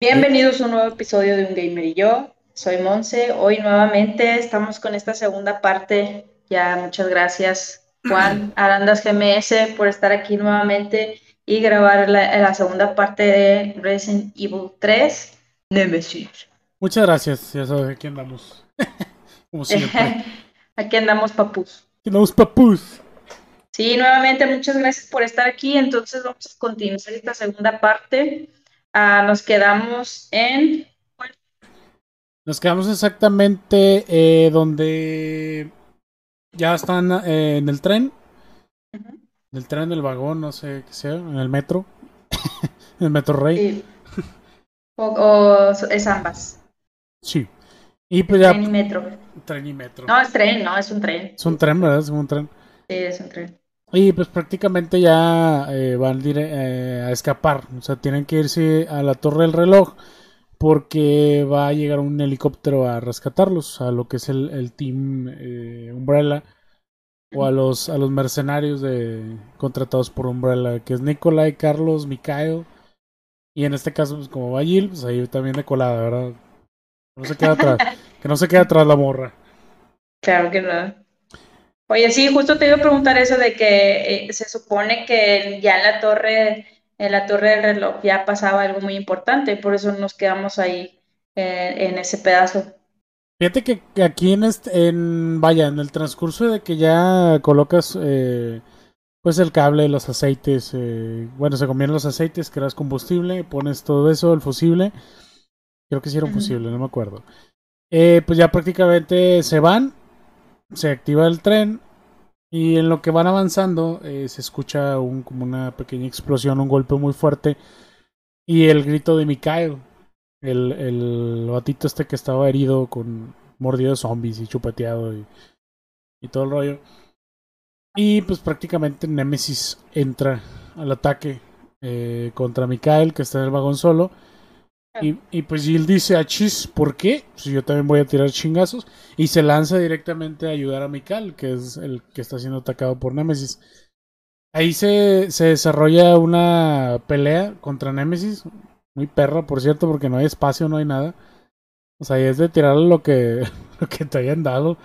Bienvenidos a un nuevo episodio de Un Gamer y yo. Soy Monse. Hoy nuevamente estamos con esta segunda parte. Ya muchas gracias Juan Arandas GMS por estar aquí nuevamente y grabar la, la segunda parte de Resident Evil 3 Nemesis. Muchas gracias. Ya sabes, aquí andamos. Como siempre. aquí andamos papus. Aquí andamos papus. Sí, nuevamente muchas gracias por estar aquí. Entonces vamos a continuar esta segunda parte. Ah, nos quedamos en. Nos quedamos exactamente eh, donde ya están eh, en el tren. En el tren, del vagón, no sé qué sea, en el metro. en el metro rey. Sí. O, o, es ambas. Sí. Y pues ya. Tren y metro. Tren y metro. No, es tren, no, es un tren. Es un tren, ¿verdad? Es un tren. Sí, es un tren. Y pues prácticamente ya eh, van eh, a escapar. O sea, tienen que irse a la torre del reloj porque va a llegar un helicóptero a rescatarlos, a lo que es el, el Team eh, Umbrella o a los, a los mercenarios de, contratados por Umbrella, que es Nikolai, Carlos, Mikhail. Y en este caso, pues como va Jill, pues ahí también de colada, ¿verdad? No se queda atrás, que no se quede atrás la morra. Claro que no. Oye, sí, justo te iba a preguntar eso de que eh, se supone que ya en la torre, en la torre del reloj ya pasaba algo muy importante, por eso nos quedamos ahí eh, en ese pedazo. Fíjate que, que aquí en este, en vaya, en el transcurso de que ya colocas eh, pues el cable, los aceites, eh, bueno, se combinan los aceites, creas combustible, pones todo eso, el fusible, creo que sí un Ujú. fusible, no me acuerdo. Eh, pues ya prácticamente se van, se activa el tren y en lo que van avanzando eh, se escucha un, como una pequeña explosión, un golpe muy fuerte y el grito de Mikhail, el, el batito este que estaba herido con mordido de zombies y chupeteado y, y todo el rollo. Y pues prácticamente Nemesis entra al ataque eh, contra Mikhail, que está en el vagón solo. Y, y pues Jill dice a Chis, ¿por qué? Pues yo también voy a tirar chingazos. Y se lanza directamente a ayudar a Mikhail, que es el que está siendo atacado por Nemesis. Ahí se, se desarrolla una pelea contra Nemesis. Muy perra, por cierto, porque no hay espacio, no hay nada. O sea, ahí es de tirar lo que, lo que te hayan dado.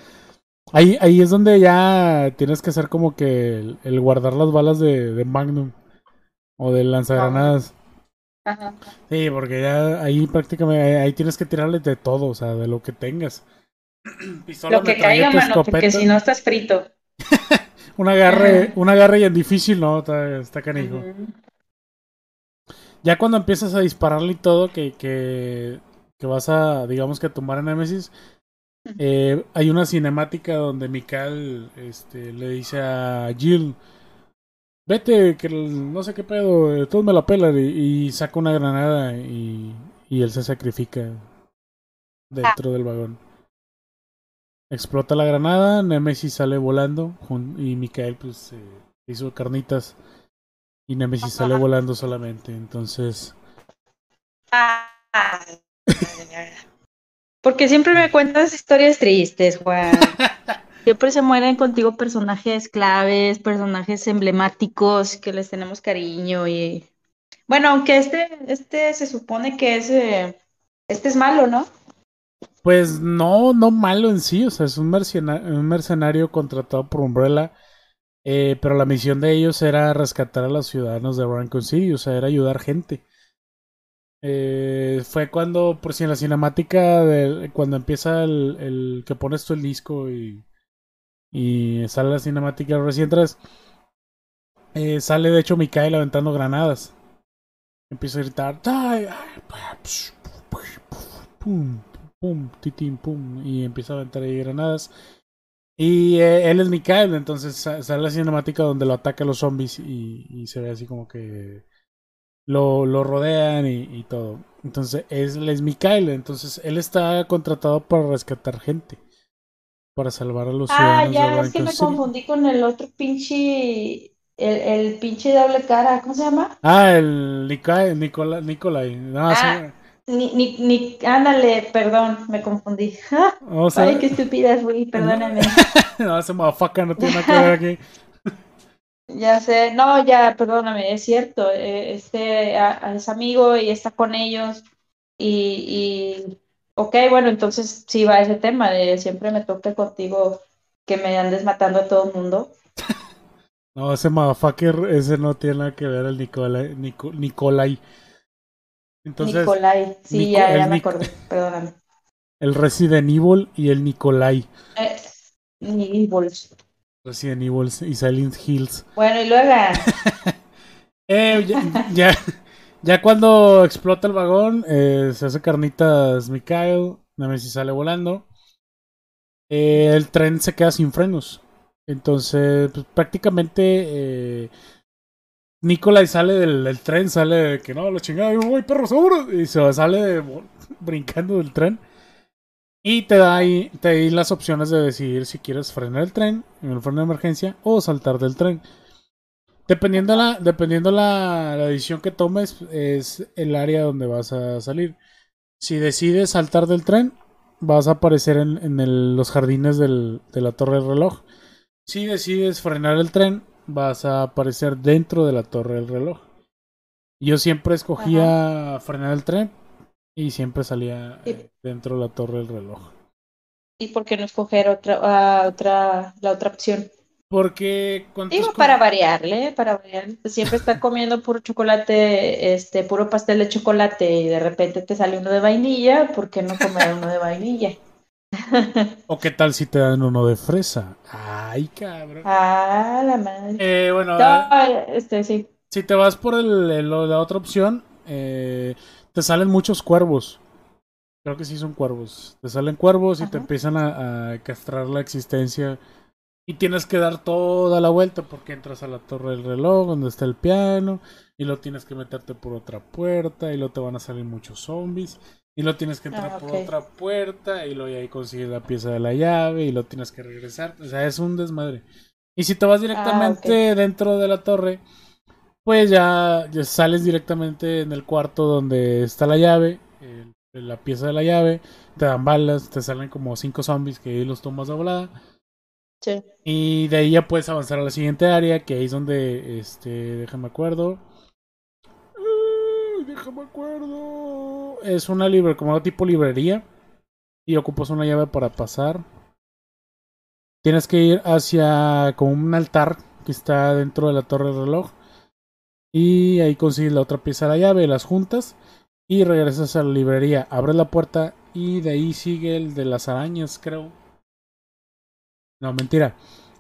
Ahí, ahí es donde ya tienes que hacer como que el, el guardar las balas de, de Magnum o de lanzagranadas. Ajá. Sí, porque ya ahí prácticamente ahí, tienes que tirarle de todo, o sea, de lo que tengas. Pistola, Lo que caiga, mano, porque escopeta. si no estás frito. Un agarre, un agarre y en difícil, no, está, está canijo. Ya cuando empiezas a dispararle y todo, que, que, que vas a, digamos que a tumbar a Nemesis, eh, hay una cinemática donde Mikal este, le dice a Jill, vete, que el- no sé qué pedo, eh, todos me la pelan, y, y saca una granada y, y él se sacrifica dentro del vagón. Explota la granada, Nemesis sale volando y Mikael pues eh, hizo carnitas y Nemesis sale volando solamente. Entonces, Ah. Porque siempre me cuentas historias tristes, Juan. Siempre se mueren contigo personajes claves, personajes emblemáticos que les tenemos cariño y bueno, aunque este, este se supone que es eh, este es malo, ¿no? pues no, no malo en sí, o sea, es un, mercena- un mercenario contratado por Umbrella, eh, pero la misión de ellos era rescatar a los ciudadanos de Rancon City, o sea, era ayudar gente. Eh, fue cuando, por si en la cinemática, de, cuando empieza el, el que pones tú el disco y, y sale la cinemática recién tras, eh, sale de hecho Mikael aventando granadas. Empieza a gritar, y empieza a aventar ahí granadas. Y eh, él es Mikael, entonces sa- sale la cinemática donde lo ataca los zombies y, se ve así como que lo, lo rodean y, y todo. Entonces es, él es Mikael, entonces él está contratado para rescatar gente, para salvar a los Ah, ciudadanos de ya, es que me City. confundí con el otro pinche, el, el pinche doble cara, ¿cómo se llama? Ah, el Nikai- Nicola, Nicolai. No, Ah, Ni, ni, ni, ándale, perdón, me confundí. O sea, Ay, qué estúpida fui, perdóname. no, ese motherfucker no tiene nada que ver aquí. Ya sé, no, ya, perdóname, es cierto, eh, este a- a- es amigo y está con ellos y, ok, bueno, entonces sí va ese tema de siempre me toca contigo que me andes matando a todo el mundo. No, ese motherfucker, ese no tiene nada que ver el Nicolai. Nico- Nicolai. Entonces, Nicolai, sí, Nico- ya, ya me Nic- acordé, perdóname. el Resident Evil y el Nicolai. Eh, bols. Resident Evil y Silent Hills. Bueno, y luego, Eh, ya, ya, ya cuando explota el vagón, eh, se hace carnitas Mikhail, Nemesis sale volando. Eh, el tren se queda sin frenos. Entonces, pues, prácticamente eh, sale del, tren, sale de que no, la chingada, yo voy perro seguro. Y se sale brincando del tren. Y te da ahí, te da ahí las opciones de decidir si quieres frenar el tren en el freno de emergencia o saltar del tren. Dependiendo la, dependiendo la, la decisión que tomes, es el área donde vas a salir. Si decides saltar del tren, vas a aparecer en, en el- los jardines del- de la torre del reloj. Si decides frenar el tren, vas a aparecer dentro de la torre del reloj. Yo siempre escogía frenar el tren y siempre salía Sí. eh, dentro de la torre del reloj. ¿y por qué no escoger otra, ah, otra, la otra opción? Porque cuando Digo, para variarle, para variar. Siempre estar comiendo puro chocolate, este, puro pastel de chocolate y de repente te sale uno de vainilla, ¿por qué no comer uno de vainilla? ¿O qué tal si te dan uno de fresa? Ay, cabrón. Ah, la madre. Eh, bueno, No, este, sí. Si te vas por el, el- la otra opción, eh, te salen muchos cuervos. Creo que sí son cuervos. Te salen cuervos y te empiezan a, a castrar la existencia. Y tienes que dar toda la vuelta porque entras a la torre del reloj donde está el piano. Y lo tienes que meterte por otra puerta. Y luego te van a salir muchos zombies. Y lo tienes que entrar Ah, por ok. otra puerta. Y luego ahí consigues la pieza de la llave. Y lo tienes que regresar. O sea, es un desmadre. Y si te vas directamente dentro de la torre, pues ya, ya sales directamente en el cuarto donde está la llave, el- la pieza de la llave, te dan balas, te salen como cinco zombies que ahí los tomas de volada. Y de ahí ya puedes avanzar a la siguiente área, que ahí es donde, este, déjame acuerdo. Déjame acuerdo. Es una libre, como tipo librería. Y ocupas una llave para pasar. Tienes que ir hacia como un altar que está dentro de la torre del reloj. Y ahí consigues la otra pieza de la llave, las juntas. Y regresas a la librería. Abres la puerta y de ahí sigue el de las arañas, creo. No, mentira.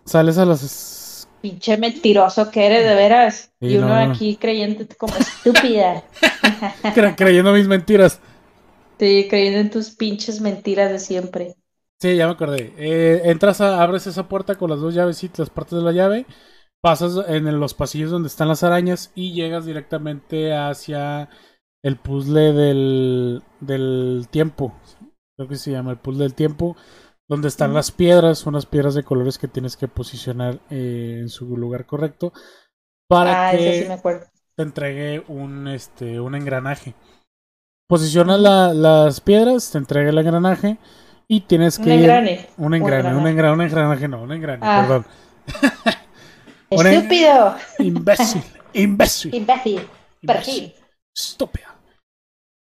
Sales a las. Pinche mentiroso que eres, de veras. Sí, y uno no, no. aquí creyéndote como estúpida. cre- creyendo mis mentiras. Sí, creyendo en tus pinches mentiras de siempre. Sí, ya me acordé. Eh, entras a, abres esa puerta con las dos llaves y las partes de la llave. Pasas en los pasillos donde están las arañas y llegas directamente hacia el puzzle del, del tiempo. Creo que se llama el puzzle del tiempo. Donde están las piedras, unas piedras de colores que tienes que posicionar eh, en su lugar correcto. Para Ah, que sí me te entregue un, este, un engranaje. Posicionas la- las piedras, te entrega el engranaje y tienes Un que ir- engrane. un engrane, un engrane, un engranaje, no, un engrane, Ah. perdón. Un Estúpido. Imbécil, imbécil, Imbécil. imbécil, Pergil. estúpido.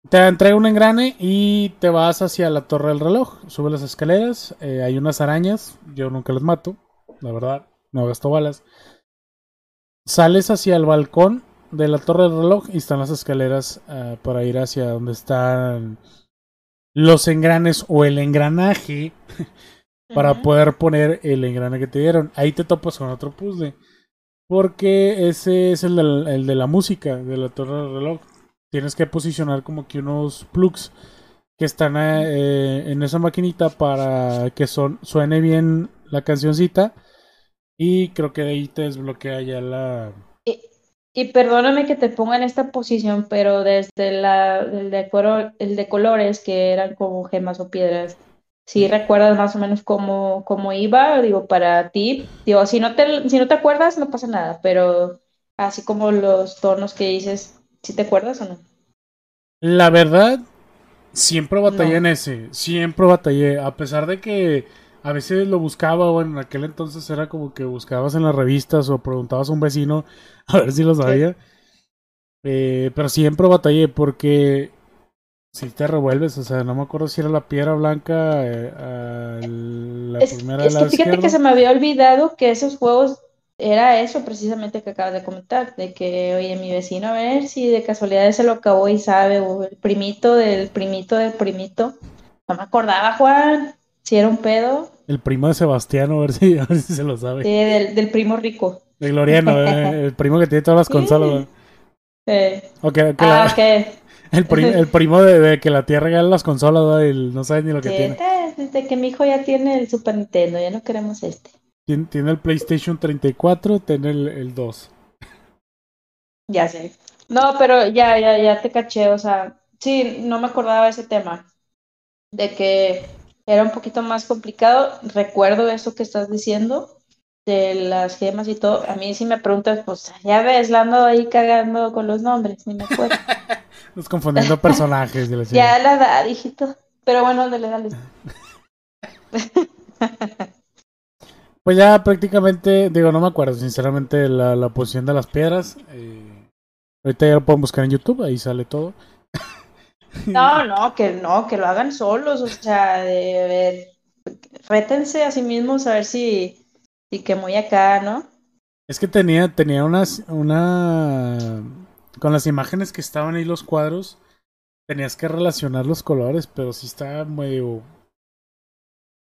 Te entrega un engrane y te vas hacia la torre del reloj. Sube las escaleras, eh, hay unas arañas, yo nunca las mato, la verdad, no gasto balas. Sales hacia el balcón de la torre del reloj y están las escaleras ah, para ir hacia donde están los engranes o el engranaje para poder poner el engrane que te dieron. Ahí te topas con otro puzzle. Porque ese es el de la música de la torre del reloj. Tienes que posicionar como que unos plugs que están eh, en esa maquinita para que son, suene bien la cancioncita. Y creo que de ahí te desbloquea ya la... Y perdóname que te ponga en esta posición, pero desde la, el de, el de colores, que eran como gemas o piedras, si recuerdas más o menos cómo, cómo iba, digo, para ti, digo, si no te, si no te acuerdas, no pasa nada, pero así como los tonos que dices, ¿sí te acuerdas o no? La verdad, Siempre batallé en ese, siempre batallé, a pesar de que a veces lo buscaba, o en aquel entonces era como que buscabas en las revistas o preguntabas a un vecino a ver si lo sabía. Eh, pero siempre batallé porque si te revuelves, o sea, no me acuerdo si era la piedra blanca eh, la primera es que fíjate que se me había olvidado que esos juegos era eso precisamente que acabas de comentar, de que, oye, mi vecino, a ver si de casualidad se lo acabó y sabe, o el primito del primito del primito. No me acordaba, Juan, si era un pedo. El primo de Sebastián, a ver si, a ver si se lo sabe. Sí, del, del primo rico. De Gloriano, eh, el primo que tiene todas las consolas. Sí. Okay, ah, El, el, primo de, que la tía regala las consolas y no sabe ni lo que tiene. Desde que mi hijo ya tiene el Super Nintendo, ya no queremos este. Tiene, el PlayStation 34, tiene el, 2. Ya sé. No, pero ya, ya, ya te caché, o sea, sí, no me acordaba de ese tema. De que era un poquito más complicado. Recuerdo eso que estás diciendo de las gemas y todo. A mí si me preguntas, pues ya ves, la ando ahí cagando con los nombres, ni me acuerdo. Nos confundiendo personajes. De la ya la da, hijito. Pero bueno, dale, dale. Pues ya prácticamente, digo, no me acuerdo sinceramente la, la posición de las piedras. Eh, ahorita ya lo pueden buscar en YouTube, ahí sale todo. No, no, que no, que lo hagan solos, o sea, de ver, rétense a sí mismos a ver si, si que muy acá, ¿no? Es que tenía, tenía unas, una, con las imágenes que estaban ahí los cuadros, tenías que relacionar los colores, pero sí estaba medio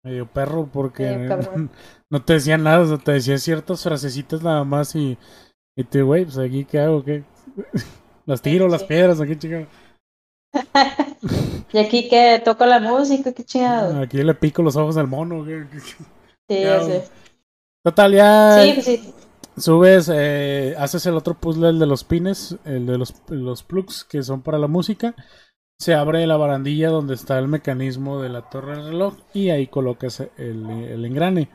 medio perro porque no, te decía nada, o sea, te decía ciertas frasecitas nada más y, y te, güey, pues aquí qué hago, qué. las tiro, las piedras, aquí chingado. y aquí que toco la música, qué chingado. Aquí le pico los ojos al mono. Sí, sé. Total, ya. Sí, sí. Subes, eh, haces el otro puzzle, el de los pines, el de los, los plugs que son para la música se abre la barandilla donde está el mecanismo de la torre del reloj y ahí colocas el, el engrane.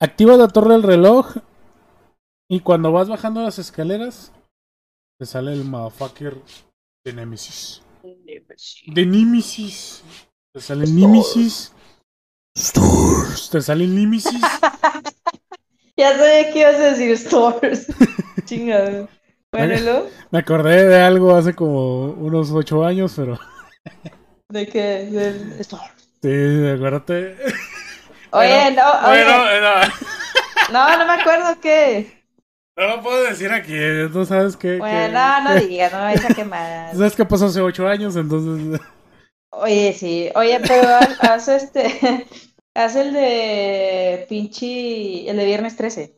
Activas la torre del reloj y cuando vas bajando las escaleras te sale el motherfucker de Nemesis. De Nemesis. Te sale Nemesis. Stores. Te sale Nemesis. ya sabía que ibas a decir Stores. Me acordé de algo hace como unos ocho años, pero. ¿De qué? Del Sí, acuérdate. Oye, no, oye. no. no, no me acuerdo qué. No lo puedo decir aquí, no sabes qué. Bueno, no, no digas, no me vais a quemar. ¿Sabes qué pasó hace ocho años? Entonces. Oye, sí. Oye, pero haz, este. Haz el de pinche. El de viernes 13.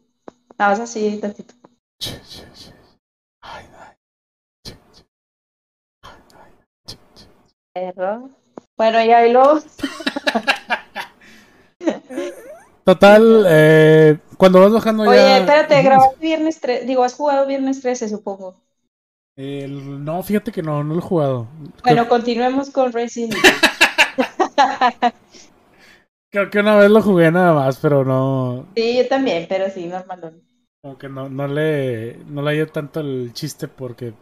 Nada más así, tantito. Bueno, ya luego. Total, eh, cuando vas bajando ya. Oye, espérate, grabaste viernes 13. Digo, has jugado viernes 13, supongo. no, fíjate que no, no lo he jugado. Bueno, continuemos con Racing. Creo que una vez lo jugué nada más, pero no. Sí, yo también, pero sí, normal. Como que no, no le no le dio tanto el chiste porque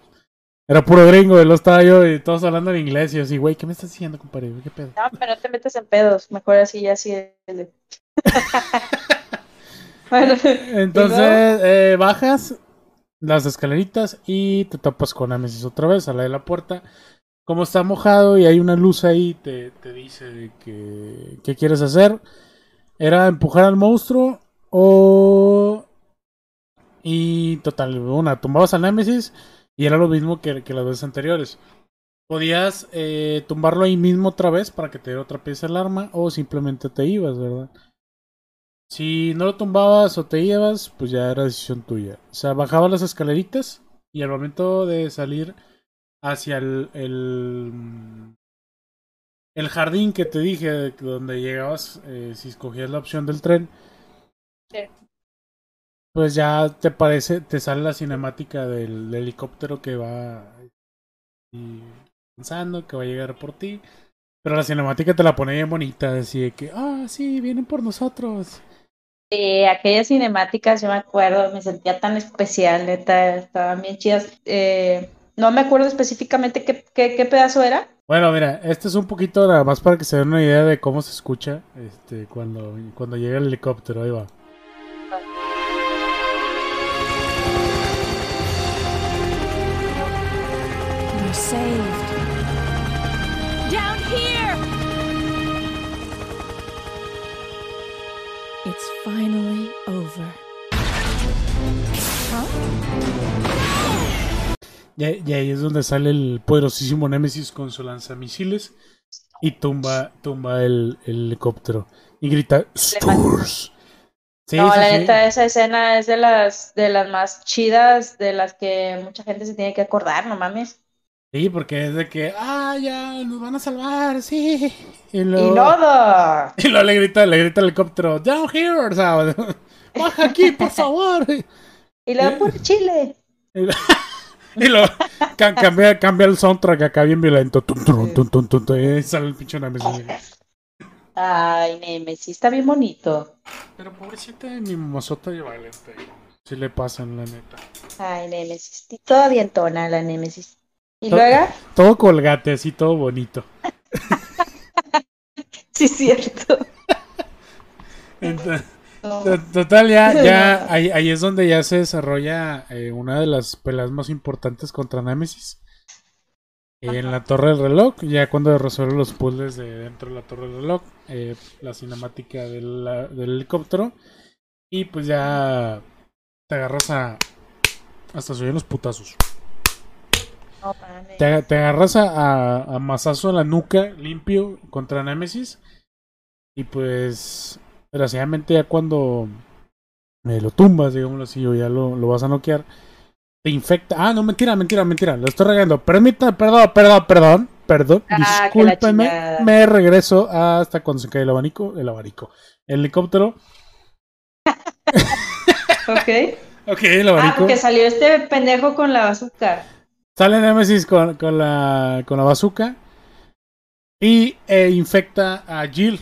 era puro gringo, y lo estaba yo y todos hablando en inglés. Y yo así, güey, ¿qué me estás diciendo, compadre? ¿Qué pedo? No, pero no te metes en pedos. Mejor así, ya así. bueno, Entonces, eh, bajas las escaleritas y te topas con Amesis otra vez a la de la puerta. Como está mojado y hay una luz ahí, te, te dice que qué quieres hacer. Era empujar al monstruo o... Y total, una, tumbabas a Nemesis y era lo mismo que, las veces anteriores. Podías eh, tumbarlo ahí mismo otra vez para que te dé otra pieza el arma o simplemente te ibas, ¿verdad? Si no lo tumbabas o te ibas, pues ya era decisión tuya. O sea, bajabas las escaleritas y al momento de salir hacia el, el, el jardín que te dije, donde llegabas, eh, si escogías la opción del tren, pues ya te parece, te sale la cinemática del, helicóptero que va pensando que va a llegar por ti. Pero la cinemática te la pone bien bonita, decía que, ah, sí, vienen por nosotros. Sí, aquellas cinemáticas, yo me acuerdo, me sentía tan especial, neta, estaban bien chidas. Eh, no me acuerdo específicamente qué, qué, qué, pedazo era, Bueno, mira, este es un poquito nada más para que se den una idea de cómo se escucha este, cuando, cuando llega el helicóptero. Ahí va. We're saved. Down here! It's finally over. Huh? Y, y ahí es donde sale el poderosísimo Nemesis con su lanzamisiles y tumba, tumba el, el helicóptero. Y grita Stores. Sí, no, sí, la sí. neta, esa escena es de las, de las más chidas, de las que mucha gente se tiene que acordar, no mames. Sí, porque es de que, ah, ya, nos van a salvar, sí. Y Y luego, y luego le grita, le grita al helicóptero, down here, o sea, baja aquí, por favor. y luego por Chile. Y luego ca- cambia, cambia el soundtrack acá bien violento. Tum, tum, tum, y sale el pinche Nemesis. Ay, Nemesis, está bien bonito. Pero pobrecita de mi mamazota de Valente. Si le pasan, la neta. Ay, Nemesis, y toda dientona la Nemesis. Y To- luego, Todo colgate, así todo bonito. sí, cierto. Entonces, total, ya, ya ahí, ahí es donde ya se desarrolla eh, una de las peleas más importantes contra Nemesis. En la torre del reloj, ya cuando resuelve los puzzles de dentro de la torre del reloj, eh, la cinemática del, la- del helicóptero, y pues ya te agarras a. Hasta oyen los putazos. No. Te, te agarras a, a, a en la nuca, limpio, contra Nemesis. Y pues, desgraciadamente, ya cuando eh, lo tumbas, digámoslo así, o ya lo, lo vas a noquear, te infecta. Ah, no, mentira, mentira, mentira, lo estoy regando. Permítame, perdón, perdón, perdón, perdón. Ah, discúlpeme, me regreso hasta cuando se cae el abanico, el abanico. El helicóptero. Ok. Ok, el Ah, abanico. porque salió este pendejo con la bazooka. Sale Nemesis con, con la, con la bazooka y eh, infecta a Jill.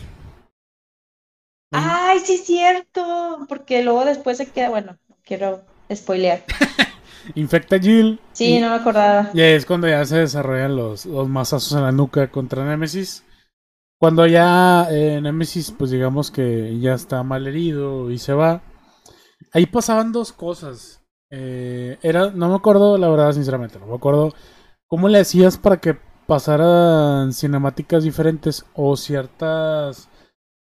Ay, sí, es cierto. Porque luego después se queda, bueno, no quiero spoilear. Infecta a Jill. Sí, y, no me acordaba. y ahí es cuando ya se desarrollan los, los mazazos en la nuca contra Nemesis. Cuando ya eh, Nemesis, pues digamos que ya está mal herido y se va. Ahí pasaban dos cosas. Eh, era, no me acuerdo, la verdad, sinceramente, no me acuerdo cómo le hacías para que pasaran cinemáticas diferentes o ciertas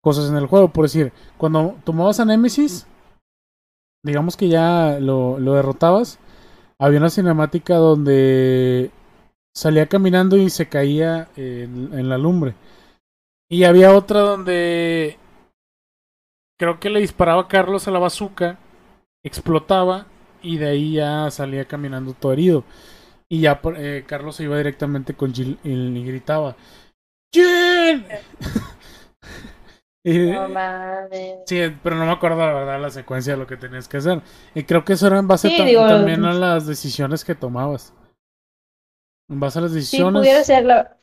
cosas en el juego. Por decir, cuando tomabas a Nemesis, digamos que ya lo, derrotabas, había una cinemática donde salía caminando y se caía en, la lumbre. Y había otra donde creo que le disparaba a Carlos a la bazooka, explotaba y de ahí ya salía caminando todo herido. Y ya eh, Carlos se iba directamente con Jill y, y gritaba: ¡Jill! Y- No mames. Sí, pero no me acuerdo la verdad la secuencia de lo que tenías que hacer. Y creo que eso era en base Sí, digo, también a las decisiones que tomabas. En base a las Sí, decisiones. pudiera ser la...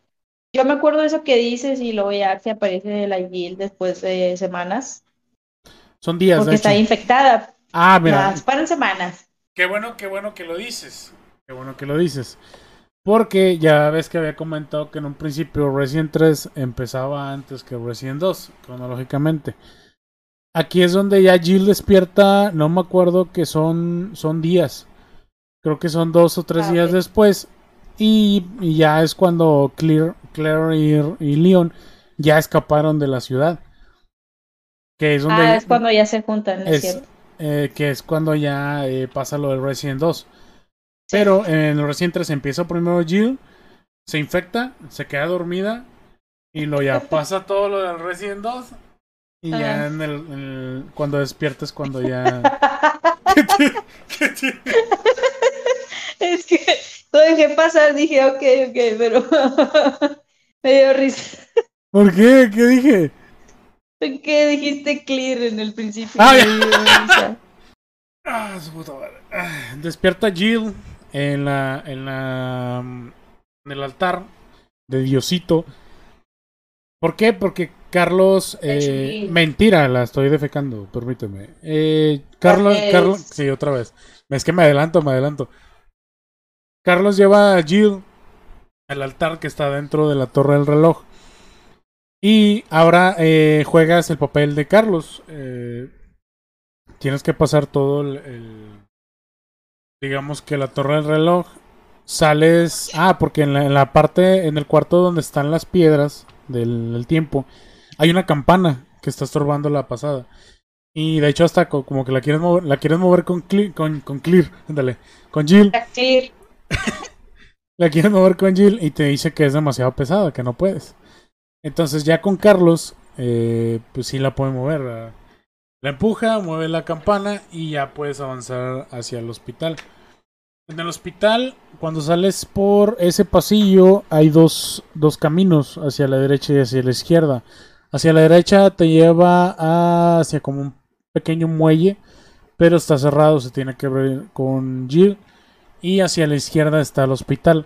Yo me acuerdo de eso que dices y luego ya que aparece la Jill después de semanas. Son días, Porque de está infectada. Ah, mira. Las paran semanas. Qué bueno, qué bueno que lo dices. Qué bueno que lo dices. Porque ya ves que había comentado que en un principio Resident 3 empezaba antes que Resident 2, cronológicamente. Aquí es donde ya Jill despierta, no me acuerdo que son, son días. Creo que son dos o tres Ah, días después. Y, y ya es cuando Claire, Claire y, y Leon ya escaparon de la ciudad. Que es donde Ah, es cuando ya se juntan, ¿no es es- cierto? Eh, que es cuando ya eh, pasa lo del Resident 2. Pero en el Resident 3 empieza primero Jill, se infecta, se queda dormida y lo ya pasa todo lo del Resident 2 y ya en el, en el- cuando despiertas cuando ya ¿Qué te- qué te- Es que lo dejé pasar, dije, ok, ok, pero me dio risa. ¿Por qué? ¿Qué dije? Que dijiste clear en el principio. Ah, ya. Ah, su puta madre. Ah, Despierta Jill en la en la en el altar de Diosito. ¿Por qué? Porque Carlos eh, mentira, la estoy defecando, permíteme. Eh, Carlos, Carlos, sí, otra vez. Es que me adelanto, me adelanto. Carlos lleva a Jill al altar que está dentro de la torre del reloj. Y ahora eh, juegas el papel de Carlos. Eh, tienes que pasar todo el, el- Digamos que la torre del reloj. Sales. Ah, porque en la, en la parte. En el cuarto donde están las piedras del, del tiempo. Hay una campana que está estorbando la pasada. Y de hecho, hasta co- como que la quieres mover, la quieres mover con, Cle- con, con Clear. Ándale. Con Jill. Clear. La quieres mover con Jill y te dice que es demasiado pesada, que no puedes. Entonces ya con Carlos, eh, pues sí la puede mover. La empuja, mueve la campana y ya puedes avanzar hacia el hospital. En el hospital, cuando sales por ese pasillo, hay dos, dos caminos, hacia la derecha y hacia la izquierda. Hacia la derecha te lleva hacia como un pequeño muelle, pero está cerrado, se tiene que abrir con Jill y hacia la izquierda está el hospital.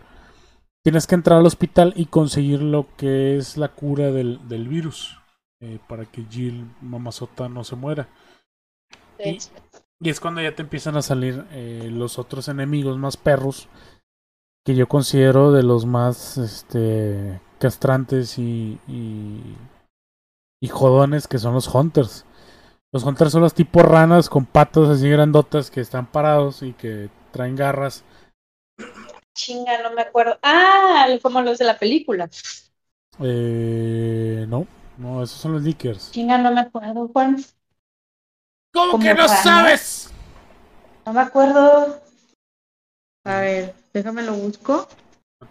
Tienes que entrar al hospital y conseguir lo que es la cura del, del virus eh, para que Jill Mamazota no se muera. Y, y es cuando ya te empiezan a salir eh, los otros enemigos más perros que yo considero de los más este, castrantes y, y, y jodones que son los hunters. Los hunters son los tipos ranas con patas así grandotas que están parados y que traen garras. Chinga, no me acuerdo. Ah, como los de la película. Eh, no, no, esos son los leakers. Chinga, no me acuerdo, Juan. ¿Cómo que no sabes? No me acuerdo. A ver, déjame lo busco.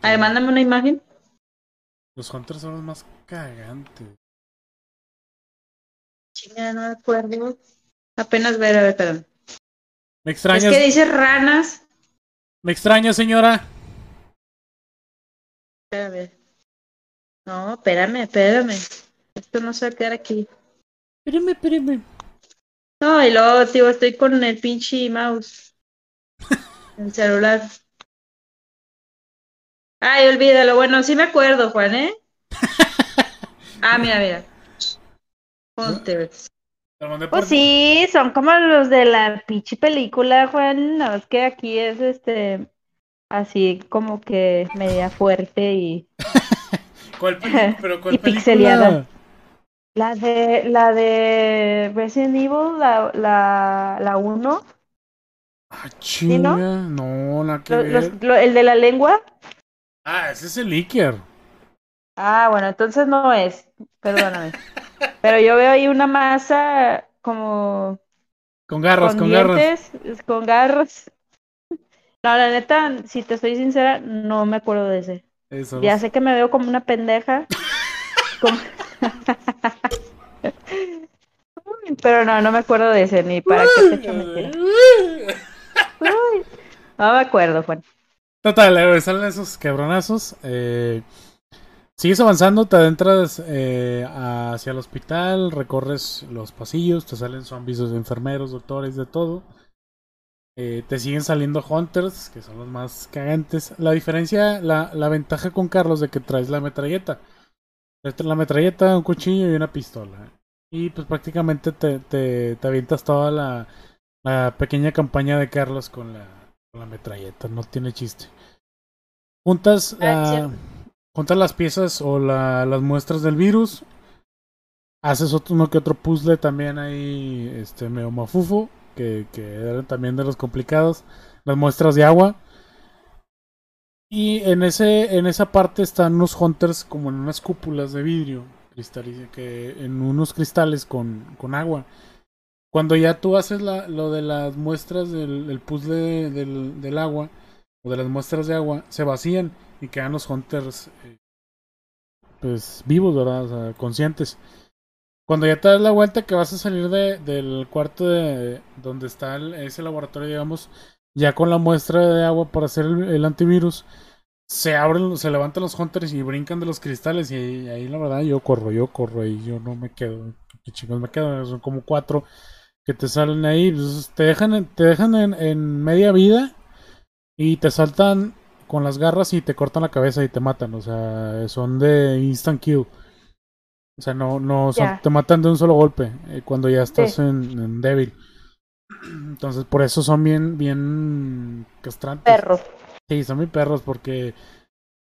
A ver, mándame una imagen. Los hunters son los más cagantes. Chinga, no me acuerdo. Apenas ver, a ver, perdón. Me Es extrañas, que dice ranas. Me extraña, señora. Espérame. No, espérame, espérame. Esto no se va a quedar aquí. Espérame, espérame. No, y luego, tío, estoy con el pinche mouse. El celular. Ay, olvídalo. Bueno, sí me acuerdo, Juan, ¿eh? Ah, mira, mira. Hunters. Te lo mandé por- Pues sí, son como los de la pinche película, Juan. No, es que aquí es este. Así como que media fuerte y. ¿Cuál pero cuál Y película? pixeleada. La de. La de Resident Evil, la, la, la 1. Ah, chinga. no? No, nada que los- lo- el de la lengua. Ah, ese es el leaker. Ah, bueno, entonces no es. Perdóname. Pero yo veo ahí una masa como Con garras, con con, garras. con garras. No, la neta, si te soy sincera, no me acuerdo de ese. Eso. Ya sé que me veo como una pendeja. Como- Pero no, no me acuerdo de ese, ni para qué mentira. Uy, No me acuerdo, Juan. Total, eh, salen esos cabronazos. Eh, sigues avanzando, te adentras eh, hacia el hospital, recorres los pasillos, te salen zombies de enfermeros, doctores, de todo. Eh, te siguen saliendo hunters, que son los más cagantes. La diferencia, la, la ventaja con Carlos de que traes la metralleta. Traes la metralleta, un cuchillo y una pistola. Y pues prácticamente te, te, te avientas toda la, la pequeña campaña de Carlos con la, con la metralleta, no tiene chiste. Juntas, Ah, cierto. Juntas las piezas o la- las muestras del virus. Haces otro, uno que otro puzzle también ahí, este, medio mafufo, que, eran también de los complicados. Las muestras de agua. Y en ese, en esa parte están unos hunters como en unas cúpulas de vidrio, que en unos cristales con, con agua. Cuando ya tú haces la, lo de las muestras del el puzzle de- del, del agua, o de las muestras de agua, se vacían y quedan los hunters eh, pues vivos, ¿verdad? O sea, conscientes. Cuando ya te das la vuelta que vas a salir de, del cuarto de donde está ese laboratorio, digamos, ya con la muestra de agua para hacer el, antivirus, se abren, se levantan los hunters y brincan de los cristales y ahí, la verdad yo corro, yo corro y yo no me quedo. ¿Qué chicos me quedo? Son como cuatro que te salen ahí, pues, te dejan, en- te dejan en media vida y te saltan con las garras y te cortan la cabeza y te matan, o sea, son de instant kill. O sea, no, no, son- te matan de un solo golpe eh, cuando ya estás Sí. en, en débil. Entonces, por eso son bien, bien castrantes. Perro. Sí, son muy perros porque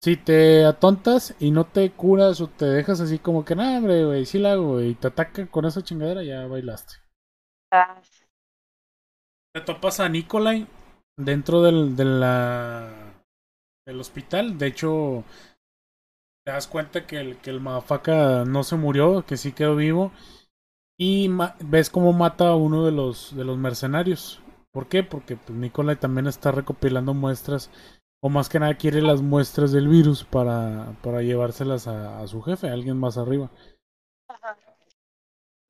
Si te atontas y no te curas o te dejas así como que, no, hombre, güey, sí la hago, güey, y te ataca con esa chingadera, ya bailaste. Ah, Te topas a Nikolai dentro del, de la, del hospital. De hecho, te das cuenta que el, que el motherfucker no se murió, que sí quedó vivo. Y ves cómo mata a uno de los, de los mercenarios. ¿Por qué? Porque pues, Nikolai también está recopilando muestras, o más que nada quiere las muestras del virus para, para llevárselas a, a su jefe, a alguien más arriba.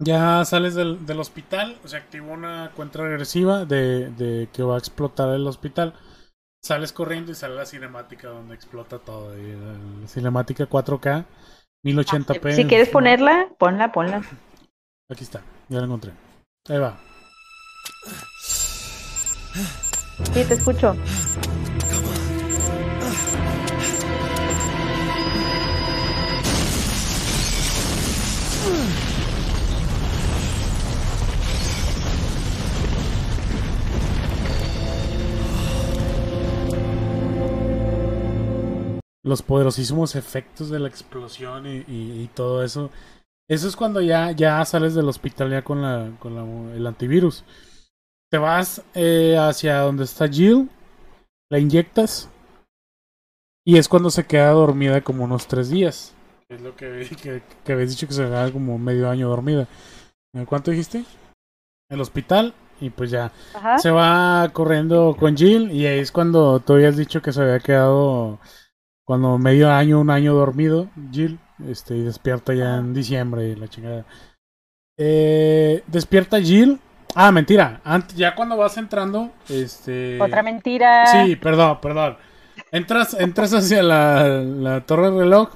Ya sales del, del hospital, se activó una cuenta regresiva de, de que va a explotar el hospital. Sales corriendo y sale la cinemática donde explota todo. y la cinemática 4K, 1080p. Si quieres ponerla, ponla, ponla. Aquí está, ya la encontré. Ahí va. Sí, te escucho. Los poderosísimos efectos de la explosión y, y- y todo eso. Eso es cuando ya, ya sales del hospital ya con, la, con la- el antivirus. Te vas eh, hacia donde está Jill, la inyectas y es cuando se queda dormida como unos tres días. Es lo que, que, que habías dicho que se quedaba como medio año dormida. ¿En ¿Cuánto dijiste? El hospital y pues ya Ajá. se va corriendo con Jill y ahí es cuando tú habías dicho que se había quedado cuando medio año, un año dormido, Jill, este, y despierta ya en diciembre y la chingada. Eh, despierta Jill. Ah, mentira. Ya cuando vas entrando, este. Otra mentira. Sí, perdón, perdón. Entras, entras hacia la, la torre de reloj,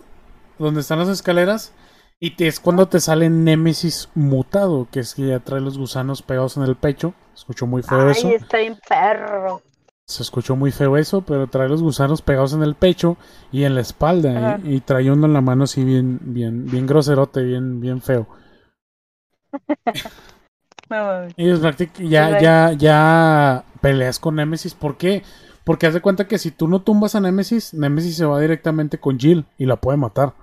donde están las escaleras, y te, es cuando te sale Némesis mutado, que es que ya trae los gusanos pegados en el pecho. Escuchó muy feo eso. Ay, está bien perro. Se escuchó muy feo eso, pero trae los gusanos pegados en el pecho y en la espalda. Y, y trae uno en la mano así bien, bien, bien groserote, bien, bien feo. No. Y es ya, ya, ya peleas con Nemesis. ¿Por qué? Porque haz de cuenta que si tú no tumbas a Nemesis, Nemesis se va directamente con Jill y la puede matar.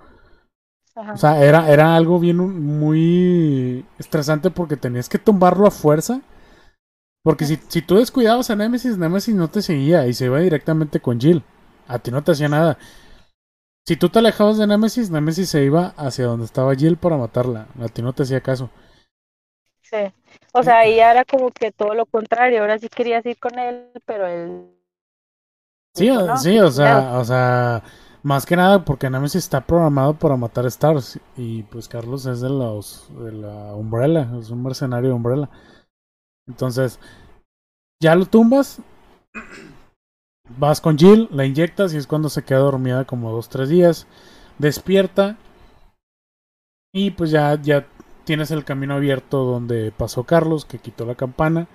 Ajá. O sea, era, era algo bien muy estresante porque tenías que tumbarlo a fuerza. Porque si, si tú descuidabas a Nemesis, Nemesis no te seguía y se iba directamente con Jill. A ti no te hacía nada. Si tú te alejabas de Nemesis, Nemesis se iba hacia donde estaba Jill para matarla. A ti no te hacía caso. Sí. O sea, ahí era como que todo lo contrario. Ahora sí querías ir con él, pero él. Sí, dijo, o- "No, sí, o sea, claro". o sea, más que nada porque Nemesis está programado para matar Stars y pues Carlos es de los de la Umbrella, es un mercenario de Umbrella. Entonces, ya lo tumbas, vas con Jill, la inyectas y es cuando se queda dormida como dos, tres días, despierta y pues ya, ya tienes el camino abierto donde pasó Carlos, que quitó la campana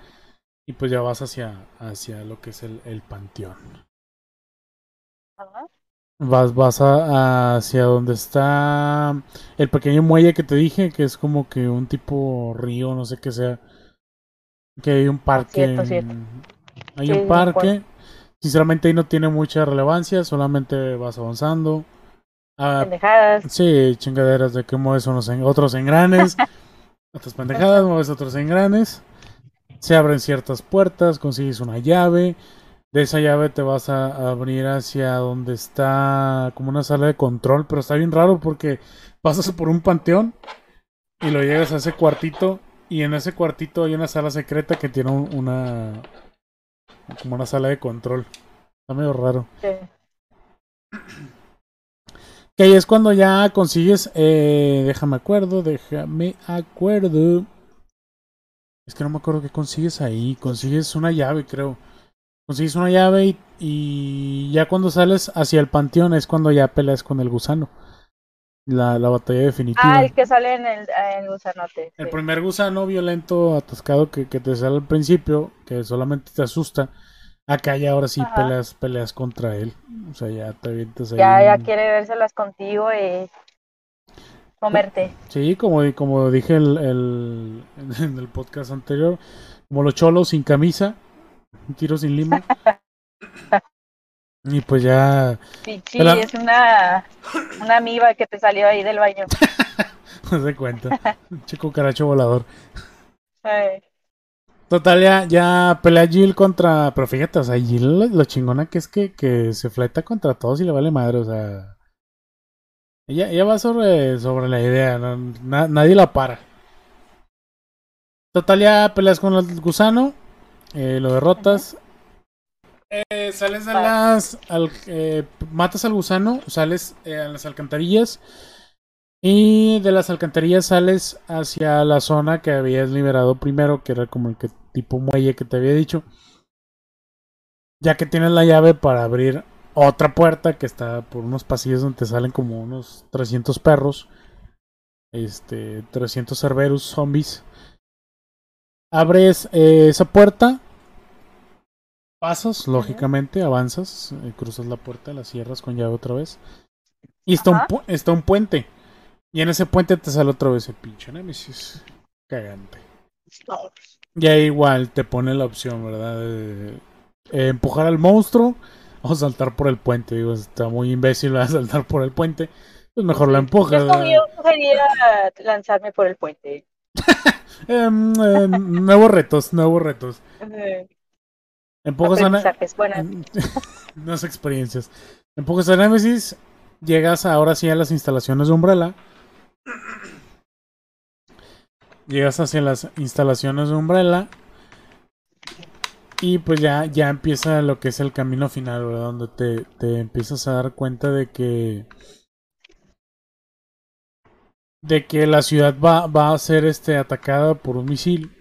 y pues ya vas hacia, hacia lo que es el, el panteón. Vas, vas a- hacia donde está el pequeño muelle que te dije, que es como que un tipo río, no sé qué sea. Que hay un parque. Cierto, en- cierto. Hay Sí, un parque. Sinceramente ahí no tiene mucha relevancia, solamente vas avanzando. Ah, Pendejadas. sí, chingaderas de que mueves unos en- otros engranes. otras pendejadas, mueves otros engranes. Se abren ciertas puertas, consigues una llave. De esa llave te vas a abrir hacia donde está como una sala de control, pero está bien raro porque pasas por un panteón y lo llegas a ese cuartito y en ese cuartito hay una sala secreta que tiene un- una como una sala de control. Está medio raro. Sí. Que ahí es cuando ya consigues, eh, déjame acuerdo, déjame acuerdo. Es que no me acuerdo qué consigues ahí. Consigues una llave, creo. Consigues una llave y, y ya cuando sales hacia el panteón es cuando ya peleas con el gusano. La, la batalla definitiva. Ah, el que sale en el, en el gusanote. El sí. primer gusano violento atascado que, que te sale al principio, que solamente te asusta. Acá ya ahora sí Ajá. peleas, peleas contra él. O sea, ya te avientas ahí. Ya, ya quiere vérselas contigo y comerte. Sí, como, como dije el, el- en el podcast anterior, como los cholos sin camisa, un tiro sin lima. Y pues ya Sí, sí, Pero- es una, una amiba que te salió ahí del baño. no se cuenta. Chico caracho volador. Ay, Total, ya, ya pelea Jill contra. Pero fíjate, o sea, Jill lo, lo chingona que es que, que se fleta contra todos y le vale madre, o sea. Ella, ella va sobre, sobre la idea, no- na- nadie la para. Total, ya peleas con el gusano, eh, lo derrotas. Eh, sales de Vale. las. al- eh, matas al gusano, sales eh, a las alcantarillas. Y de las alcantarillas sales hacia la zona que habías liberado primero, que era como el que tipo muelle que te había dicho. Ya que tienes la llave para abrir otra puerta que está por unos pasillos donde te salen como unos 300 perros. Este, 300 cerberus zombies. Abres eh, esa puerta. Pasas, lógicamente, avanzas, eh, cruzas la puerta, la cierras con llave otra vez. Y está un, pu- está un puente. Y en ese puente te sale otra vez el pinche Nemesis. Cagante. Y ahí igual te pone la opción, ¿verdad? De eh, empujar al monstruo o saltar por el puente. Digo, está muy imbécil ¿verdad? saltar por el puente. Pues mejor lo empujas. Yo, sugería lanzarme por el puente. Em, eh, nuevos retos, nuevos retos. Eh, Empujas a, Ne- aprendizajes, bueno, Nuevas experiencias. Empujas a Nemesis. Llegas ahora sí a las instalaciones de Umbrella. Llegas hacia las instalaciones de Umbrella. Y pues ya, ya empieza lo que es el camino final, ¿verdad? Donde te, te empiezas a dar cuenta de que. De que la ciudad va, va a ser este, atacada por un misil.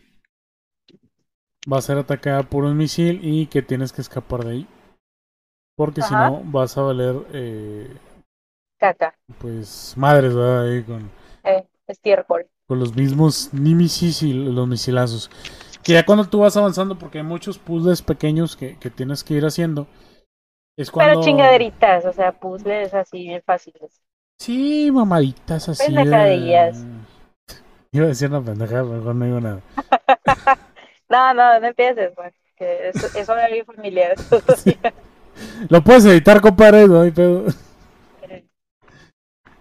Va a ser atacada por un misil y que tienes que escapar de ahí. Porque si no, vas a valer, eh, caca, pues, madres, ¿verdad? Ahí con, eh, estiércol. con los mismos Nemesis y los misilazos. Que ya cuando tú vas avanzando, porque hay muchos puzzles pequeños que, que tienes que ir haciendo, es cuando... Pero chingaderitas, o sea, puzzles así bien fáciles. Sí, mamaditas así. de- Pendejadillas. Iba a decir una pendejada, mejor no digo nada. No, no, no empieces, güey. Eso, eso bien familiar. Lo puedes editar, compadre, no hay pedo.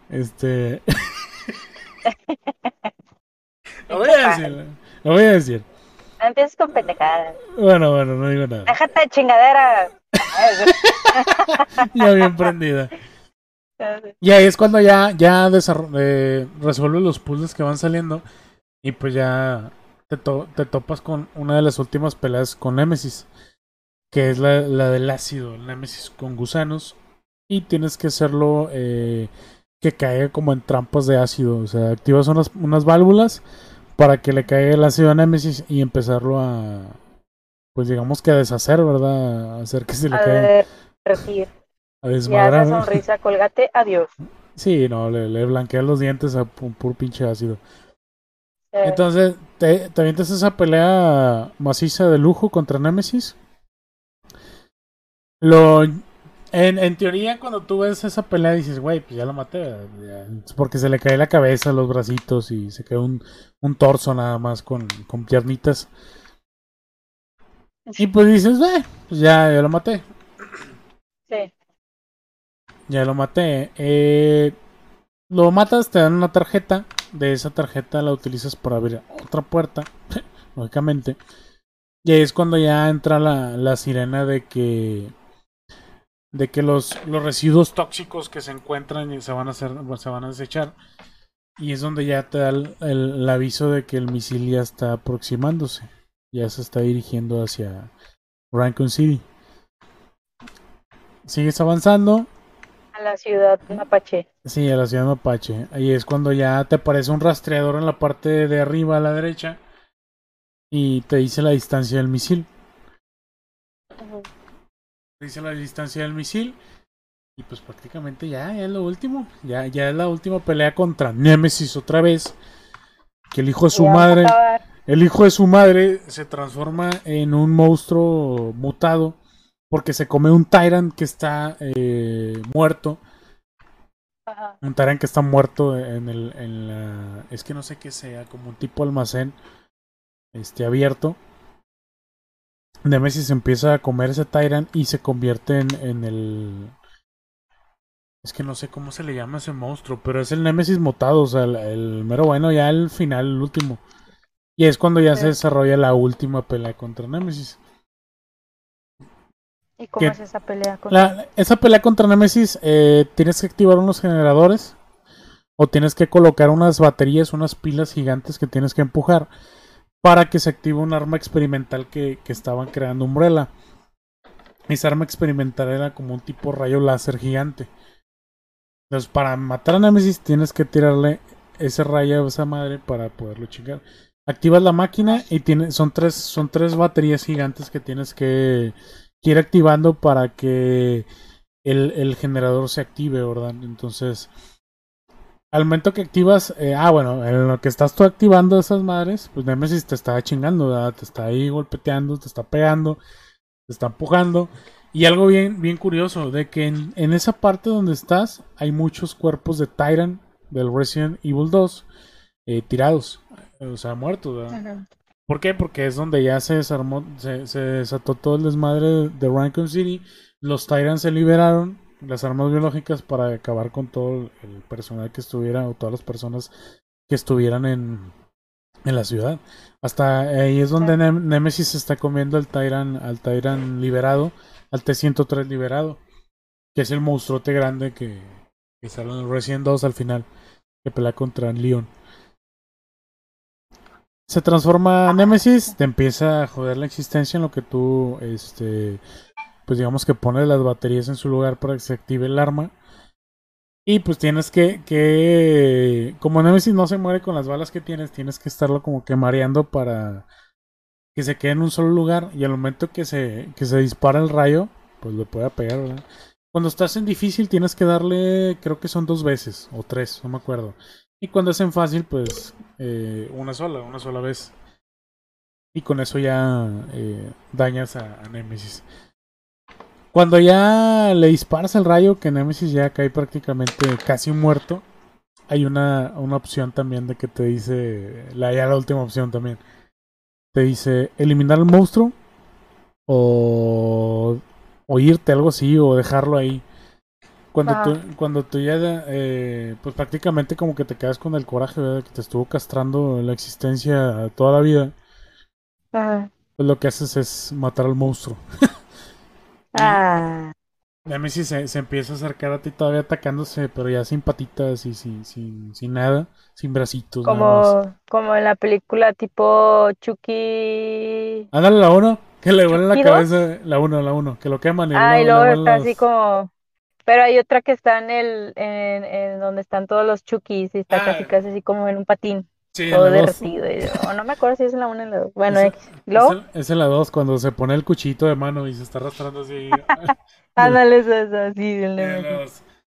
Este... lo voy a decir, lo voy a decir. No empieces con pendejadas. Bueno, bueno, no digo nada. Déjate de chingadera. Ya bien prendida. Y ahí es cuando ya, ya eh, resuelves los puzzles que van saliendo. Y pues ya te, to- te topas con una de las últimas peleas con Nemesis. Que es la, la del ácido, Nemesis con gusanos. Y tienes que hacerlo eh, que caiga como en trampas de ácido. O sea, activas unas, unas válvulas para que le caiga el ácido a Nemesis y empezarlo a. Pues digamos que a deshacer, ¿verdad? A hacer que se le caiga. A desmadrar. sonrisa, colgate, adiós. Sí, no, le, le blanquea los dientes a pu- puro pinche ácido. Eh, Entonces, te, te avientas esa pelea maciza de lujo contra Nemesis. Lo. En, en teoría, cuando tú ves esa pelea, dices, güey, pues ya lo maté. ya". Es porque se le cae la cabeza, los bracitos y se queda un, un torso nada más con, con piernitas. Y pues dices, güey, pues ya, ya lo maté. sí. Ya lo maté. Eh, lo matas, te dan una tarjeta. De esa tarjeta la utilizas para abrir otra puerta. lógicamente. Y ahí es cuando ya entra la, la sirena de que. De que los, los residuos tóxicos que se encuentran se van a se van a desechar. Y es donde ya te da el, el- el aviso de que el misil ya está aproximándose. Ya se está dirigiendo hacia Raccoon City. Sigues avanzando. A la ciudad mapache. Sí, a la ciudad mapache. Ahí es cuando ya te aparece un rastreador en la parte de arriba a la derecha y te dice la distancia del misil. Te dice la distancia del misil y pues prácticamente ya, ya es lo último. Ya, ya es la última pelea contra Nemesis otra vez. Que el hijo de su Ya madre, el hijo de su madre se transforma en un monstruo mutado porque se come un Tyrant que está eh, muerto. Ajá. Un Tyrant que está muerto en el en la es que no sé qué sea, como un tipo almacén este abierto. Nemesis empieza a comer ese Tyrant y se convierte en, en el. Es que no sé cómo se le llama ese monstruo, pero es el Nemesis mutado, o sea, el, el mero bueno, ya el final, el último. Y es cuando ya se desarrolla la última pelea contra Nemesis. ¿Y cómo es esa pelea con La- esa pelea contra Nemesis, eh, tienes que activar unos generadores o tienes que colocar unas baterías, unas pilas gigantes que tienes que empujar para que se active un arma experimental que, que estaban creando Umbrella. Esa arma experimental era como un tipo rayo láser gigante. Entonces, para matar a Nemesis tienes que tirarle ese rayo a esa madre para poderlo chingar. Activas la máquina y tiene, son tres, son tres baterías gigantes que tienes que, que ir activando para que el, el generador se active, ¿verdad? Entonces, al momento que activas, eh, ah, bueno, en lo que estás tú activando esas madres, pues Nemesis te está chingando, ¿verdad? Te está ahí golpeteando, te está pegando, te está empujando. Y algo bien, bien curioso, de que en, en esa parte donde estás hay muchos cuerpos de Tyrant del Resident Evil 2 eh, tirados, o sea, muertos, ¿verdad? ¿Por qué? Porque es donde ya se desarmó, se, se desató todo el desmadre de Raccoon City. Los Tyrants se liberaron, las armas biológicas, para acabar con todo el personal que estuviera, o todas las personas que estuvieran en, en la ciudad. Hasta ahí es donde Nem- Nemesis se está comiendo al Tyrant, al Tyrant liberado, al T-103 liberado, que es el monstruote grande que, que sale en Resident 2 al final, que pelea contra Leon. Se transforma Nemesis, te empieza a joder la existencia en lo que tú, este, pues digamos que pones las baterías en su lugar para que se active el arma. Y pues tienes que, que, como Nemesis no se muere con las balas que tienes, tienes que estarlo como que mareando para que se quede en un solo lugar. Y al momento que se, que se dispara el rayo, pues lo pueda pegar, ¿verdad? Cuando estás en difícil tienes que darle, creo que son dos veces, o tres, no me acuerdo. Y cuando es en fácil, pues eh, una sola, una sola vez. Y con eso ya eh, dañas a, Nemesis. Cuando ya le disparas el rayo, que Nemesis ya cae prácticamente casi muerto, hay una, una opción también de que te dice, la, ya la última opción también, te dice eliminar al monstruo o, o irte, algo así, o dejarlo ahí. Cuando Ajá. tú, cuando tú ya, eh, pues prácticamente como que te quedas con el coraje, ¿verdad? Que te estuvo castrando la existencia toda la vida, Ajá. pues lo que haces es matar al monstruo. Ah, Nemesis se, se empieza a acercar a ti todavía atacándose, pero ya sin patitas y sin, sin, sin nada, sin bracitos, nada más. como, como en la película tipo Chucky. Ándale la uno, que le vuela la cabeza, la uno, la uno, que lo queman y Ah, y luego está así como. Pero hay otra que está en el, en, en donde están todos los Chuckys y está Ah. casi casi así como en un patín, Sí, en todo la derretido. y- o no me acuerdo si es en la una o en la dos. Bueno, Es-. ¿Y? Es, el- es en la 2 cuando se pone el cuchito de mano y se está arrastrando así. Ándale, eso es así, del En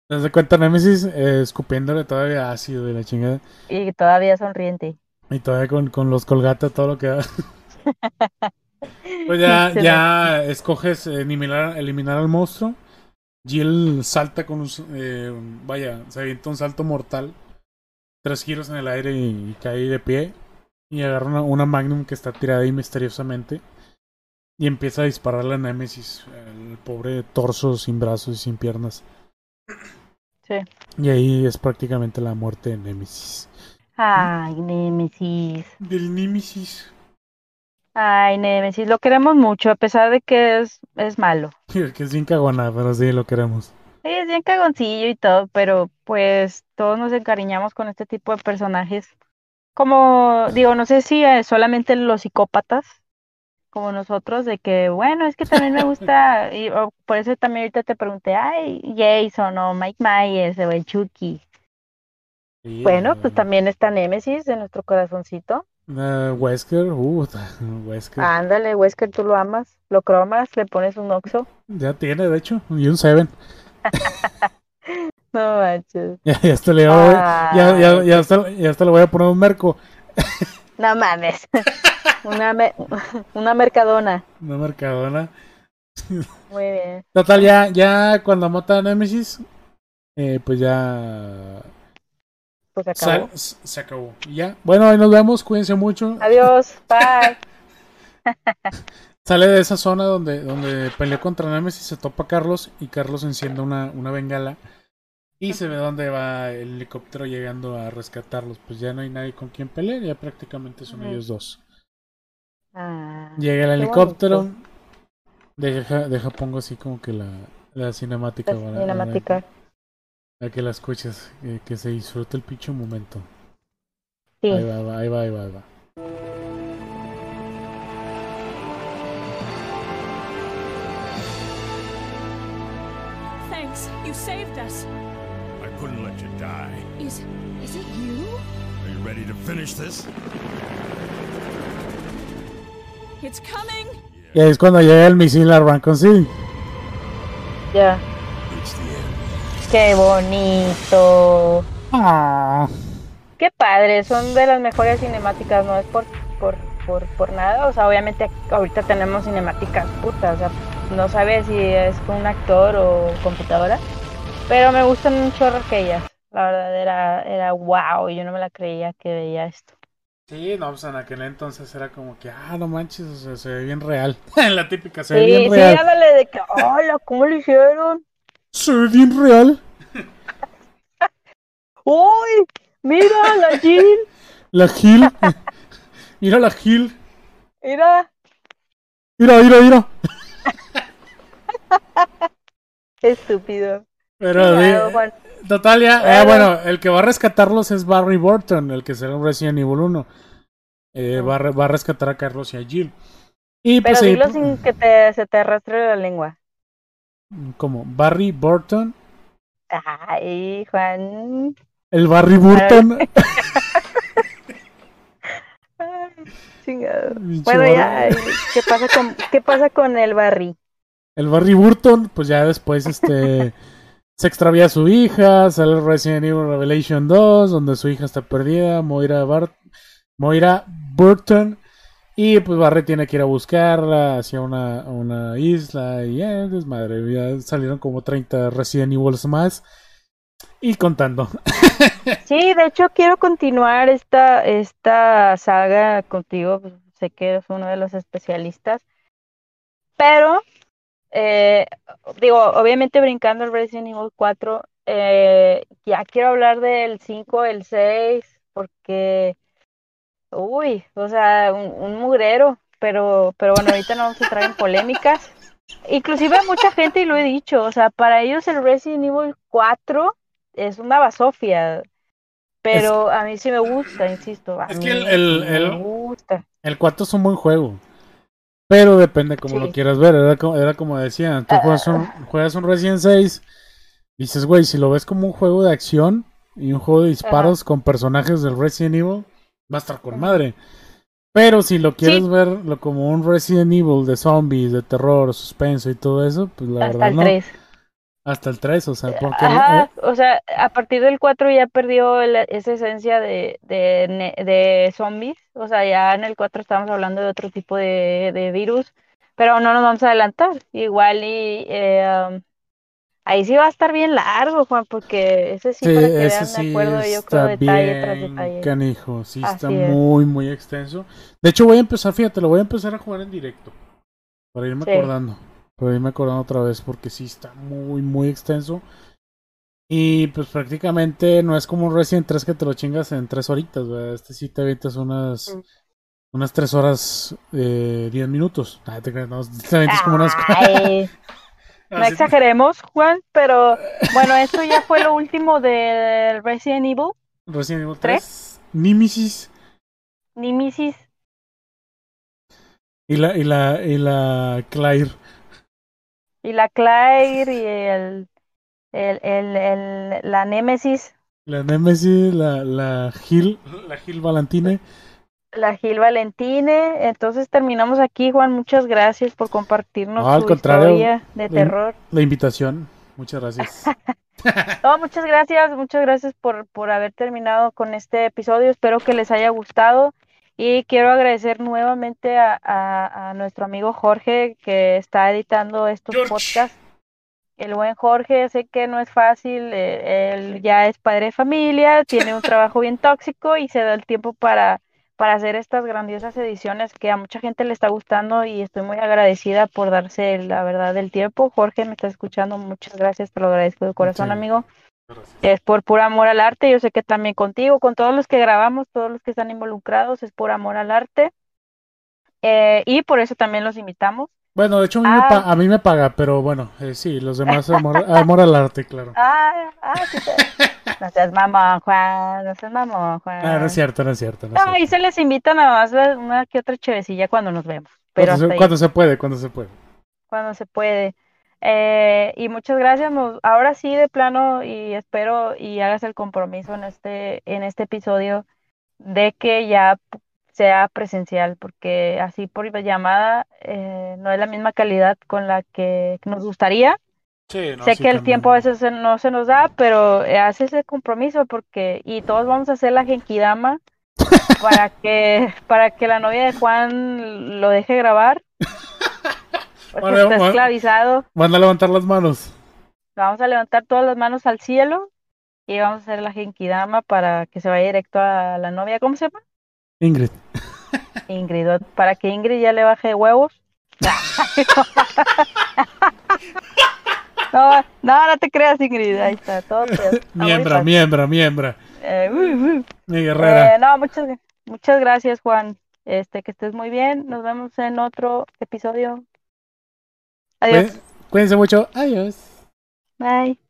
¿Te das cuenta Nemesis eh, escupiéndole todavía ácido de la chingada? Y todavía sonriente. Y todavía con, con los colgates, todo lo que da. Pues ya, ya escoges eliminar, eliminar al monstruo. Jill salta con un. eh, vaya, se avienta un salto mortal. Tres giros en el aire y, y cae de pie. Y agarra una, una Magnum que está tirada ahí misteriosamente. Y empieza a dispararle a Nemesis. El pobre torso sin brazos y sin piernas. Sí. Y ahí es prácticamente la muerte de Nemesis. Ay, Nemesis. Del Nemesis. Ay, Nemesis, lo queremos mucho, a pesar de que es, es malo. Que es bien cagona, pero sí lo queremos. Sí, es bien cagoncillo y todo, pero pues todos nos encariñamos con este tipo de personajes. Como, digo, no sé si eh, solamente los psicópatas, como nosotros, de que, bueno, es que también me gusta, y por eso también ahorita te pregunté, ay, Jason o Mike Myers o el Chucky. Sí, Bueno, pues también está Nemesis en nuestro corazoncito. Eh, Wesker, uh, Wesker. Ándale, Wesker, tú lo amas, lo cromas, le pones un oxo. Ya tiene, de hecho, y un Seven. No manches. Ya, ya hasta le voy, ya, ya, Ay, ya hasta, ya hasta le voy a poner un merco. No mames. Una, me- una mercadona. Una mercadona. Muy bien. Total, ya, ya cuando mata a Nemesis, eh, pues ya Pues acabó. sal- se acabó. Ya. Bueno, ahí nos vemos, cuídense mucho. Adiós. Bye. Sale de esa zona donde, donde peleó contra Nemesis, se topa a Carlos y Carlos enciende una, una bengala. Y se ve dónde va el helicóptero llegando a rescatarlos. Pues ya no hay nadie con quien pelear, ya prácticamente son ellos dos. Ah, Llega el helicóptero. Deja, deja, pongo así como que la, la cinemática. La cinemática. Para que la escuches, que, que se disfrute el pinche momento. Sí. Ahí va, va, ahí va, ahí va, ahí va. Thanks. You saved us. I couldn't let you die. Is is it you? Are you ready to finish this? It's coming. Y ahí es cuando llega el misil a Rancon City. Ya. End. Qué bonito. Ah. Qué padre, son de las mejores cinemáticas, no es por, por, por, por nada, o sea, obviamente ahorita tenemos cinemáticas putas, o sea, no sabes si es con un actor o computadora, pero me gustan un chorro aquellas, la verdad era, era wow, yo no me la creía que veía esto. Sí, no, pues en aquel entonces era como que, ah, no manches, o sea, se ve bien real. la típica, se ve Sí, bien sí, real. ándale de que, hola, ¿cómo lo hicieron? Se ve bien real. ¡Uy! Mira la Jill, La Gil. mira la Gil. mira, Mira, mira, mira. estúpido. Pero, Claro, di- Juan. total, ya. eh, bueno, el que va a rescatarlos es Barry Burton, el que será un Resident Evil 1. Eh, va, a, va a rescatar a Carlos y a Jill. Y Pero pues ahí, dilo sin que te, se te arrastre la lengua. Como Barry Burton. Ay, Juan. El Barry Burton. Ay, chingado. Bueno, ya, ¿qué pasa con, qué pasa con el Barry? El Barry Burton, pues ya después este se extravía su hija, sale Resident Evil Revelation 2, donde su hija está perdida, Moira Bart Moira Burton, y pues Barry tiene que ir a buscarla hacia una, una isla, y ya, desmadre, ya salieron como 30 Resident Evils más, y contando. Sí, de hecho quiero continuar esta, esta saga contigo, sé que eres uno de los especialistas, pero, eh, digo, obviamente brincando el Resident Evil 4, eh, ya quiero hablar del 5, el 6, porque, uy, o sea, un, un mugrero, pero, pero bueno, ahorita no vamos a entrar en polémicas. Inclusive mucha gente, y lo he dicho, o sea, para ellos el Resident Evil 4 es una basofia, pero a mí sí me gusta, insisto, a Es mí que el- el- me gusta. El 4 es un buen juego. Pero depende como Sí. lo quieras ver. Era como, era como decía, tú Ah. juegas un, juegas un Resident 6. Dices, güey, si lo ves como un juego de acción y un juego de disparos con personajes del Resident Evil, va a estar con madre. Pero si lo quieres Sí. verlo como un Resident Evil de zombies, de terror, suspenso y todo eso, pues la Hasta verdad el no. 3. Hasta el 3, o sea, porque... Ajá, eh, o sea, a partir del 4 ya perdió la- esa esencia de, de, de zombies. O sea, ya en el 4 estamos hablando de otro tipo de, de virus, pero no nos vamos a adelantar. Igual y eh, um, ahí sí va a estar bien largo, Juan, porque ese sí, Sí, para que vean, sí me acuerdo yo creo detalle tras bien detalle. canijo, sí está es. muy, muy extenso. De hecho, voy a empezar, fíjate, lo voy a empezar a jugar en directo. Para irme Sí. acordando. Para irme acordando otra vez, porque sí está muy, muy extenso. Y pues prácticamente no es como un Resident 3 que te lo chingas en tres horitas, ¿verdad? Este sí te avientas unas, Mm. unas tres horas, eh, 10 minutos. Ah, te creas, no, te avientas como unas... Ay, no Así- exageremos, Juan, pero bueno, esto ya fue lo último del Resident Evil, Resident Evil 3. Nemesis. Nemesis. Y la, y la, y la Claire. Y la Claire y el, el, el, el- la Némesis, La Nemesis, la, la Gil, la Gil Valentine. La Gil Valentine. Entonces terminamos aquí, Juan. Muchas gracias por compartirnos No, al tu contrario. historia de terror. La invitación. Muchas gracias. No, muchas gracias, muchas gracias por, por haber terminado con este episodio. Espero que les haya gustado. Y quiero agradecer nuevamente a, a- a nuestro amigo Jorge que está editando estos George. podcasts. El buen Jorge, sé que no es fácil, eh, él ya es padre de familia, tiene un trabajo bien tóxico y se da el tiempo para, para hacer estas grandiosas ediciones que a mucha gente le está gustando y estoy muy agradecida por darse la verdad del tiempo. Jorge, me está escuchando, muchas gracias, te lo agradezco de corazón, Sí. amigo. Es por puro amor al arte, yo sé que también contigo, con todos los que grabamos, todos los que están involucrados, es por amor al arte. Eh, y por eso también los invitamos. Bueno, de hecho a mí, me, Ah. pa- a mí me paga, pero bueno, eh, sí, los demás amor, amor al arte, claro. Ah, ah, sí te- No seas mamón, Juan, no seas mamón, Juan. Ah, no es cierto, no es cierto. No es cierto. se les invita nada más una que otra chevecilla cuando nos vemos. Pero Cuando, se, ahí, cuando se puede, cuando se puede. cuando se puede. Eh, y muchas gracias. ahora sí, de plano, y espero y hagas el compromiso en este, en este episodio de que ya sea presencial, porque así por llamada eh, no es la misma calidad con la que nos gustaría. Sí, no, Sé sí que el tiempo a veces no se nos da, pero eh, haz ese compromiso porque y todos vamos a hacer la genkidama para que para que la novia de Juan lo deje grabar. Porque Vale, está esclavizado. Van a levantar las manos. Vamos a levantar todas las manos al cielo y vamos a hacer la genkidama para que se vaya directo a la novia. ¿Cómo se llama? Ingrid. Ingrid. Para que Ingrid ya le baje huevos. No, no, no te creas, Ingrid. Ahí está, todo Miembra, miembra, miembra. Eh, uh, uh. Mi guerrera. Eh, no, muchas, muchas gracias, Juan. Este, que estés muy bien. Nos vemos en otro episodio. Adiós. Cuí- Cuídense mucho. Adiós. Bye.